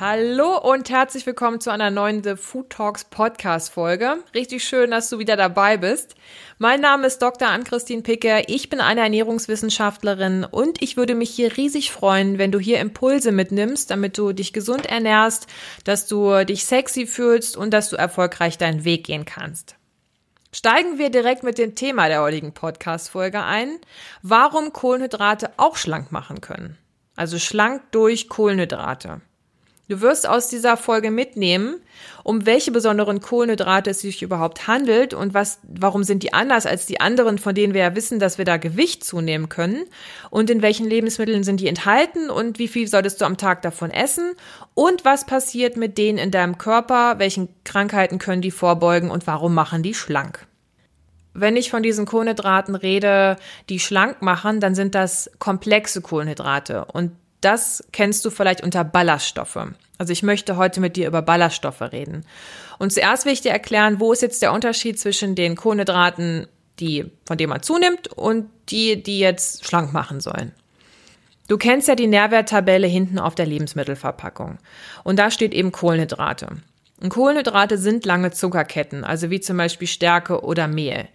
Hallo und herzlich willkommen zu einer neuen The Food Talks Podcast Folge. Richtig schön, dass du wieder dabei bist. Mein Name ist Dr. Ann-Christine Picker. Ich bin eine Ernährungswissenschaftlerin und ich würde mich hier riesig freuen, wenn du hier Impulse mitnimmst, damit du dich gesund ernährst, dass du dich sexy fühlst und dass du erfolgreich deinen Weg gehen kannst. Steigen wir direkt mit dem Thema der heutigen Podcast Folge ein. Warum Kohlenhydrate auch schlank machen können. Also schlank durch Kohlenhydrate. Du wirst aus dieser Folge mitnehmen, um welche besonderen Kohlenhydrate es sich überhaupt handelt und was, warum sind die anders als die anderen, von denen wir ja wissen, dass wir da Gewicht zunehmen können und in welchen Lebensmitteln sind die enthalten und wie viel solltest du am Tag davon essen und was passiert mit denen in deinem Körper, welchen Krankheiten können die vorbeugen und warum machen die schlank. Wenn ich von diesen Kohlenhydraten rede, die schlank machen, dann sind das komplexe Kohlenhydrate und das kennst du vielleicht unter Ballaststoffe. Also ich möchte heute mit dir über Ballaststoffe reden. Und zuerst will ich dir erklären, wo ist jetzt der Unterschied zwischen den Kohlenhydraten, die, von denen man zunimmt und die, die jetzt schlank machen sollen. Du kennst ja die Nährwerttabelle hinten auf der Lebensmittelverpackung. Und da steht eben Kohlenhydrate. Und Kohlenhydrate sind lange Zuckerketten, also wie zum Beispiel Stärke oder Mehl.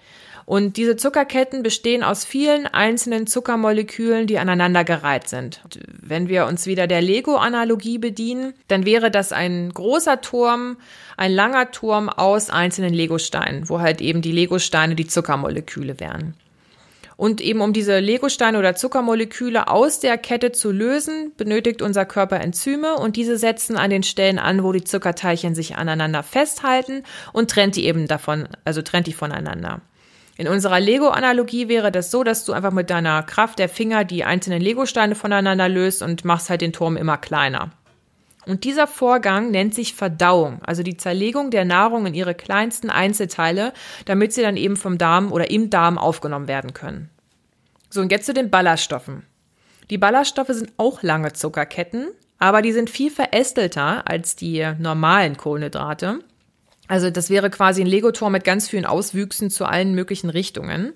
Und diese Zuckerketten bestehen aus vielen einzelnen Zuckermolekülen, die aneinandergereiht sind. Und wenn wir uns wieder der Lego-Analogie bedienen, dann wäre das ein großer Turm, ein langer Turm aus einzelnen Legosteinen, wo halt eben die Legosteine die Zuckermoleküle wären. Und eben um diese Legosteine oder Zuckermoleküle aus der Kette zu lösen, benötigt unser Körper Enzyme und diese setzen an den Stellen an, wo die Zuckerteilchen sich aneinander festhalten und trennt die eben davon, also trennt die voneinander. In unserer Lego-Analogie wäre das so, dass du einfach mit deiner Kraft der Finger die einzelnen Lego-Steine voneinander löst und machst halt den Turm immer kleiner. Und dieser Vorgang nennt sich Verdauung, also die Zerlegung der Nahrung in ihre kleinsten Einzelteile, damit sie dann eben vom Darm oder im Darm aufgenommen werden können. So, und jetzt zu den Ballaststoffen. Die Ballaststoffe sind auch lange Zuckerketten, aber die sind viel verästelter als die normalen Kohlenhydrate. Also das wäre quasi ein Lego-Tor mit ganz vielen Auswüchsen zu allen möglichen Richtungen.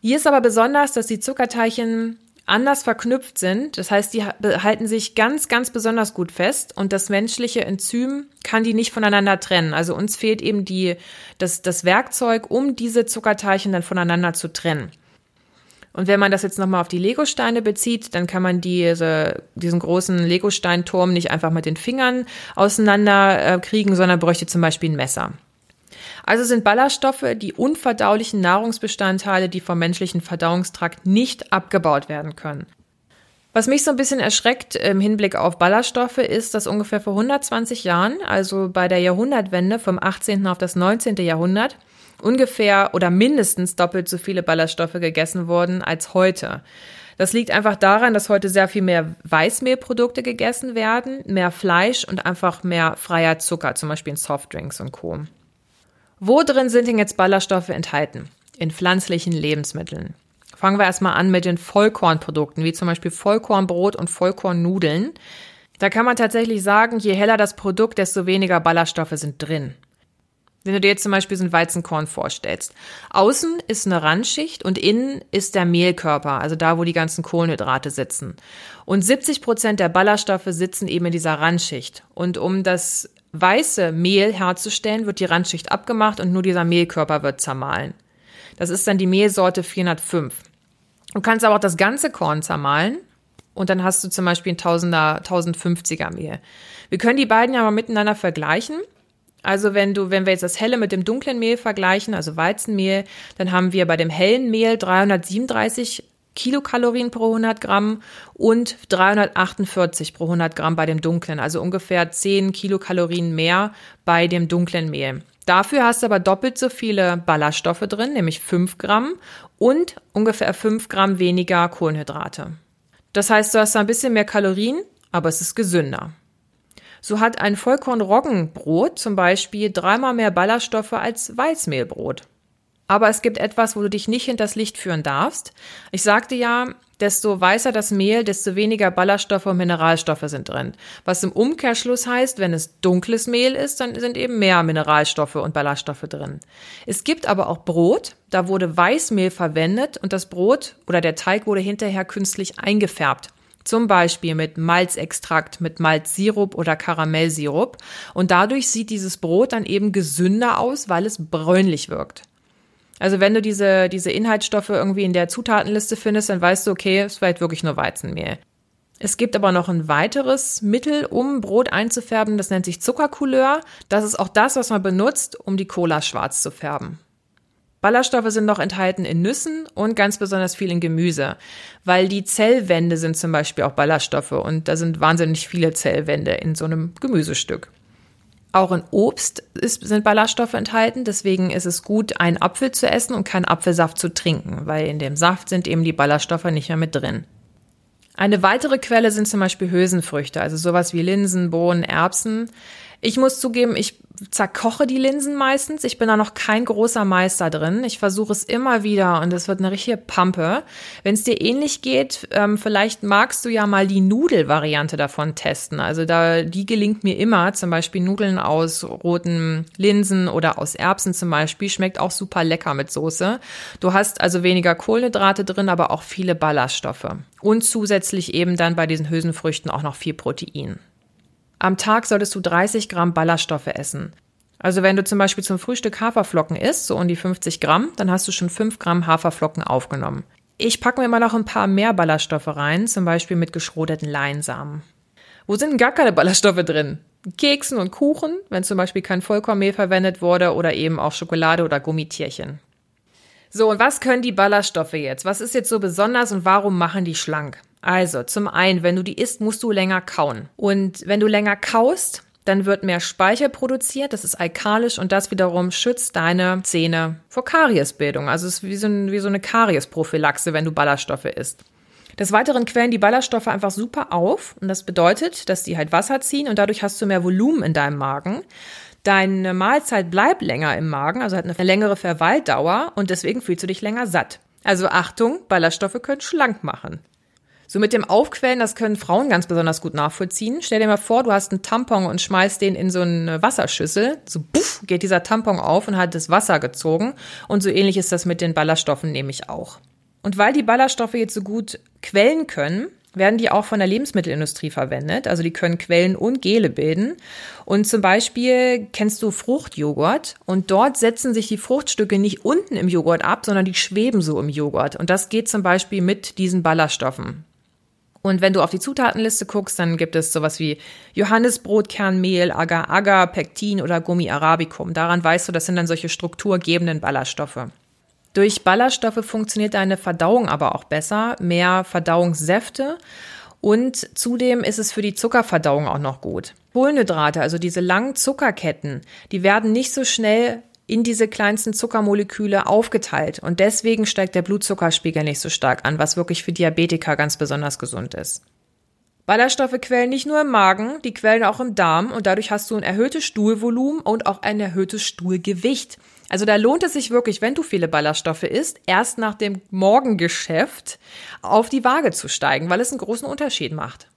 Hier ist aber besonders, dass die Zuckerteilchen anders verknüpft sind. Das heißt, die halten sich ganz, ganz besonders gut fest und das menschliche Enzym kann die nicht voneinander trennen. Also uns fehlt eben die, das, das Werkzeug, um diese Zuckerteilchen dann voneinander zu trennen. Und wenn man das jetzt nochmal auf die Legosteine bezieht, dann kann man diese, diesen großen Legosteinturm nicht einfach mit den Fingern auseinander äh, kriegen, sondern bräuchte zum Beispiel ein Messer. Also sind Ballaststoffe die unverdaulichen Nahrungsbestandteile, die vom menschlichen Verdauungstrakt nicht abgebaut werden können. Was mich so ein bisschen erschreckt im Hinblick auf Ballaststoffe ist, dass ungefähr vor 120 Jahren, also bei der Jahrhundertwende vom 18. auf das 19. Jahrhundert, ungefähr oder mindestens doppelt so viele Ballaststoffe gegessen wurden als heute. Das liegt einfach daran, dass heute sehr viel mehr Weißmehlprodukte gegessen werden, mehr Fleisch und einfach mehr freier Zucker, zum Beispiel in Softdrinks und Co. Wo drin sind denn jetzt Ballaststoffe enthalten? In pflanzlichen Lebensmitteln. Fangen wir erstmal an mit den Vollkornprodukten, wie zum Beispiel Vollkornbrot und Vollkornnudeln. Da kann man tatsächlich sagen, je heller das Produkt, desto weniger Ballaststoffe sind drin. Wenn du dir jetzt zum Beispiel so ein Weizenkorn vorstellst. Außen ist eine Randschicht und innen ist der Mehlkörper, also da, wo die ganzen Kohlenhydrate sitzen. Und 70 Prozent der Ballaststoffe sitzen eben in dieser Randschicht. Und um das weiße Mehl herzustellen, wird die Randschicht abgemacht und nur dieser Mehlkörper wird zermahlen. Das ist dann die Mehlsorte 405. Du kannst aber auch das ganze Korn zermahlen und dann hast du zum Beispiel ein 1000er, 1050er Mehl. Wir können die beiden ja mal miteinander vergleichen. Also wenn du, wenn wir jetzt das helle mit dem dunklen Mehl vergleichen, also Weizenmehl, dann haben wir bei dem hellen Mehl 337 Kilokalorien pro 100 Gramm und 348 pro 100 Gramm bei dem dunklen, also ungefähr 10 Kilokalorien mehr bei dem dunklen Mehl. Dafür hast du aber doppelt so viele Ballaststoffe drin, nämlich 5 Gramm und ungefähr 5 Gramm weniger Kohlenhydrate. Das heißt, du hast da ein bisschen mehr Kalorien, aber es ist gesünder. So hat ein Vollkornroggenbrot zum Beispiel dreimal mehr Ballaststoffe als Weißmehlbrot. Aber es gibt etwas, wo du dich nicht hinters Licht führen darfst. Ich sagte ja, desto weißer das Mehl, desto weniger Ballaststoffe und Mineralstoffe sind drin. Was im Umkehrschluss heißt, wenn es dunkles Mehl ist, dann sind eben mehr Mineralstoffe und Ballaststoffe drin. Es gibt aber auch Brot, da wurde Weißmehl verwendet und das Brot oder der Teig wurde hinterher künstlich eingefärbt. Zum Beispiel mit Malzextrakt, mit Malzsirup oder Karamellsirup. Und dadurch sieht dieses Brot dann eben gesünder aus, weil es bräunlich wirkt. Also wenn du diese, diese Inhaltsstoffe irgendwie in der Zutatenliste findest, dann weißt du, okay, es war halt wirklich nur Weizenmehl. Es gibt aber noch ein weiteres Mittel, um Brot einzufärben, das nennt sich Zuckercouleur. Das ist auch das, was man benutzt, um die Cola schwarz zu färben. Ballaststoffe sind noch enthalten in Nüssen und ganz besonders viel in Gemüse, weil die Zellwände sind zum Beispiel auch Ballaststoffe und da sind wahnsinnig viele Zellwände in so einem Gemüsestück. Auch in Obst ist, sind Ballaststoffe enthalten. Deswegen ist es gut, einen Apfel zu essen und keinen Apfelsaft zu trinken, weil in dem Saft sind eben die Ballaststoffe nicht mehr mit drin. Eine weitere Quelle sind zum Beispiel Hülsenfrüchte, also sowas wie Linsen, Bohnen, Erbsen. Ich muss zugeben, ich zerkoche die Linsen meistens. Ich bin da noch kein großer Meister drin. Ich versuche es immer wieder und es wird eine richtige Pampe. Wenn es dir ähnlich geht, ähm, vielleicht magst du ja mal die Nudelvariante davon testen. Also da, die gelingt mir immer. Zum Beispiel Nudeln aus roten Linsen oder aus Erbsen zum Beispiel. Schmeckt auch super lecker mit Soße. Du hast also weniger Kohlenhydrate drin, aber auch viele Ballaststoffe. Und zusätzlich eben dann bei diesen Hülsenfrüchten auch noch viel Protein. Am Tag solltest du 30 Gramm Ballaststoffe essen. Also wenn du zum Beispiel zum Frühstück Haferflocken isst, so um die 50 Gramm, dann hast du schon 5 Gramm Haferflocken aufgenommen. Ich packe mir immer noch ein paar mehr Ballaststoffe rein, zum Beispiel mit geschrodeten Leinsamen. Wo sind gar keine Ballaststoffe drin? Keksen und Kuchen, wenn zum Beispiel kein Vollkornmehl verwendet wurde oder eben auch Schokolade oder Gummitierchen. So, und was können die Ballaststoffe jetzt? Was ist jetzt so besonders und warum machen die schlank? Also, zum einen, wenn du die isst, musst du länger kauen. Und wenn du länger kaust, dann wird mehr Speicher produziert, das ist alkalisch und das wiederum schützt deine Zähne vor Kariesbildung. Also es ist wie so, ein, wie so eine Kariesprophylaxe, wenn du Ballaststoffe isst. Des Weiteren quellen die Ballaststoffe einfach super auf und das bedeutet, dass die halt Wasser ziehen und dadurch hast du mehr Volumen in deinem Magen. Deine Mahlzeit bleibt länger im Magen, also hat eine längere Verweildauer und deswegen fühlst du dich länger satt. Also Achtung, Ballaststoffe können schlank machen. So mit dem Aufquellen, das können Frauen ganz besonders gut nachvollziehen. Stell dir mal vor, du hast einen Tampon und schmeißt den in so eine Wasserschüssel. So puff, geht dieser Tampon auf und hat das Wasser gezogen. Und so ähnlich ist das mit den Ballaststoffen nämlich auch. Und weil die Ballaststoffe jetzt so gut quellen können, werden die auch von der Lebensmittelindustrie verwendet. Also die können Quellen und Gele bilden. Und zum Beispiel kennst du Fruchtjoghurt und dort setzen sich die Fruchtstücke nicht unten im Joghurt ab, sondern die schweben so im Joghurt. Und das geht zum Beispiel mit diesen Ballaststoffen. Und wenn du auf die Zutatenliste guckst, dann gibt es sowas wie Johannisbrotkernmehl, Agar-Agar, Pektin oder Gummi arabicum. Daran weißt du, das sind dann solche strukturgebenden Ballaststoffe. Durch Ballaststoffe funktioniert deine Verdauung aber auch besser, mehr Verdauungssäfte und zudem ist es für die Zuckerverdauung auch noch gut. Kohlenhydrate, also diese langen Zuckerketten, die werden nicht so schnell in diese kleinsten Zuckermoleküle aufgeteilt und deswegen steigt der Blutzuckerspiegel nicht so stark an, was wirklich für Diabetiker ganz besonders gesund ist. Ballaststoffe quellen nicht nur im Magen, die quellen auch im Darm und dadurch hast du ein erhöhtes Stuhlvolumen und auch ein erhöhtes Stuhlgewicht. Also da lohnt es sich wirklich, wenn du viele Ballaststoffe isst, erst nach dem Morgengeschäft auf die Waage zu steigen, weil es einen großen Unterschied macht.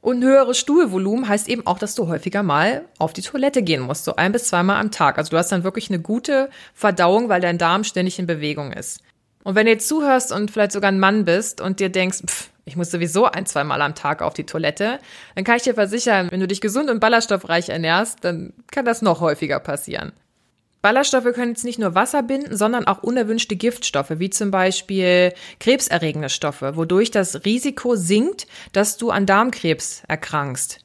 Und höheres Stuhlvolumen heißt eben auch, dass du häufiger mal auf die Toilette gehen musst, so ein bis zweimal am Tag. Also du hast dann wirklich eine gute Verdauung, weil dein Darm ständig in Bewegung ist. Und wenn du jetzt zuhörst und vielleicht sogar ein Mann bist und dir denkst, pff, ich muss sowieso ein, zweimal am Tag auf die Toilette, dann kann ich dir versichern, wenn du dich gesund und ballaststoffreich ernährst, dann kann das noch häufiger passieren. Ballaststoffe können jetzt nicht nur Wasser binden, sondern auch unerwünschte Giftstoffe, wie zum Beispiel krebserregende Stoffe, wodurch das Risiko sinkt, dass du an Darmkrebs erkrankst.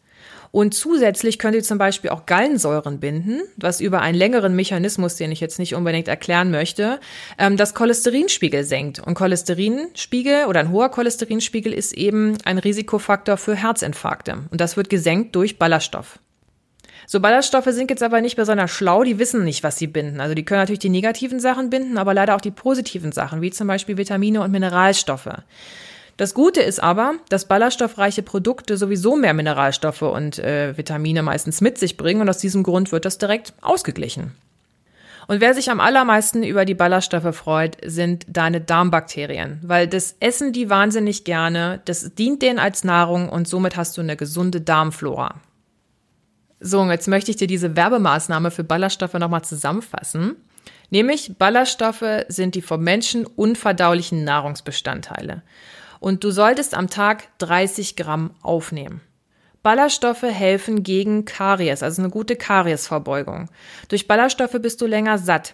Und zusätzlich können die zum Beispiel auch Gallensäuren binden, was über einen längeren Mechanismus, den ich jetzt nicht unbedingt erklären möchte, ähm, das Cholesterinspiegel senkt. Und Cholesterinspiegel oder ein hoher Cholesterinspiegel ist eben ein Risikofaktor für Herzinfarkte. Und das wird gesenkt durch Ballaststoff. So Ballaststoffe sind jetzt aber nicht besonders schlau, die wissen nicht, was sie binden. Also die können natürlich die negativen Sachen binden, aber leider auch die positiven Sachen, wie zum Beispiel Vitamine und Mineralstoffe. Das Gute ist aber, dass ballaststoffreiche Produkte sowieso mehr Mineralstoffe und äh, Vitamine meistens mit sich bringen und aus diesem Grund wird das direkt ausgeglichen. Und wer sich am allermeisten über die Ballaststoffe freut, sind deine Darmbakterien, weil das essen die wahnsinnig gerne, das dient denen als Nahrung und somit hast du eine gesunde Darmflora. So, und jetzt möchte ich dir diese Werbemaßnahme für Ballaststoffe nochmal zusammenfassen. Nämlich Ballaststoffe sind die vom Menschen unverdaulichen Nahrungsbestandteile. Und du solltest am Tag 30 Gramm aufnehmen. Ballaststoffe helfen gegen Karies, also eine gute Kariesvorbeugung. Durch Ballaststoffe bist du länger satt.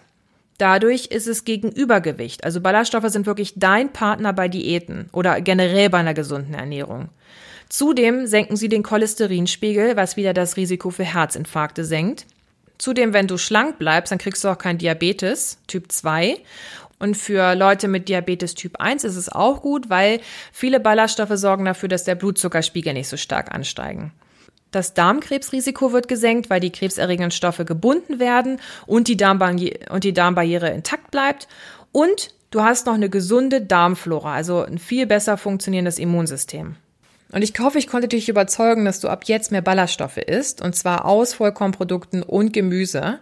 Dadurch ist es gegen Übergewicht. Also Ballaststoffe sind wirklich dein Partner bei Diäten oder generell bei einer gesunden Ernährung. Zudem senken sie den Cholesterinspiegel, was wieder das Risiko für Herzinfarkte senkt. Zudem, wenn du schlank bleibst, dann kriegst du auch kein Diabetes Typ 2 und für Leute mit Diabetes Typ 1 ist es auch gut, weil viele Ballaststoffe sorgen dafür, dass der Blutzuckerspiegel nicht so stark ansteigen. Das Darmkrebsrisiko wird gesenkt, weil die krebserregenden Stoffe gebunden werden und die, und die Darmbarriere intakt bleibt. Und du hast noch eine gesunde Darmflora, also ein viel besser funktionierendes Immunsystem. Und ich hoffe, ich konnte dich überzeugen, dass du ab jetzt mehr Ballaststoffe isst, und zwar aus Vollkornprodukten und Gemüse.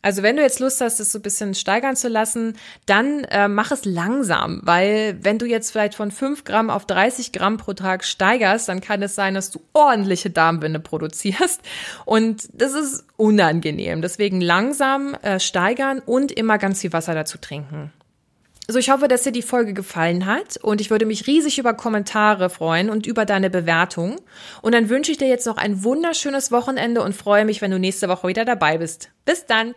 Also wenn du jetzt Lust hast, das so ein bisschen steigern zu lassen, dann äh, mach es langsam, weil wenn du jetzt vielleicht von 5 Gramm auf 30 Gramm pro Tag steigerst, dann kann es sein, dass du ordentliche Darmwinde produzierst und das ist unangenehm. Deswegen langsam äh, steigern und immer ganz viel Wasser dazu trinken. Also ich hoffe, dass dir die Folge gefallen hat und ich würde mich riesig über Kommentare freuen und über deine Bewertung. Und dann wünsche ich dir jetzt noch ein wunderschönes Wochenende und freue mich, wenn du nächste Woche wieder dabei bist. Bis dann!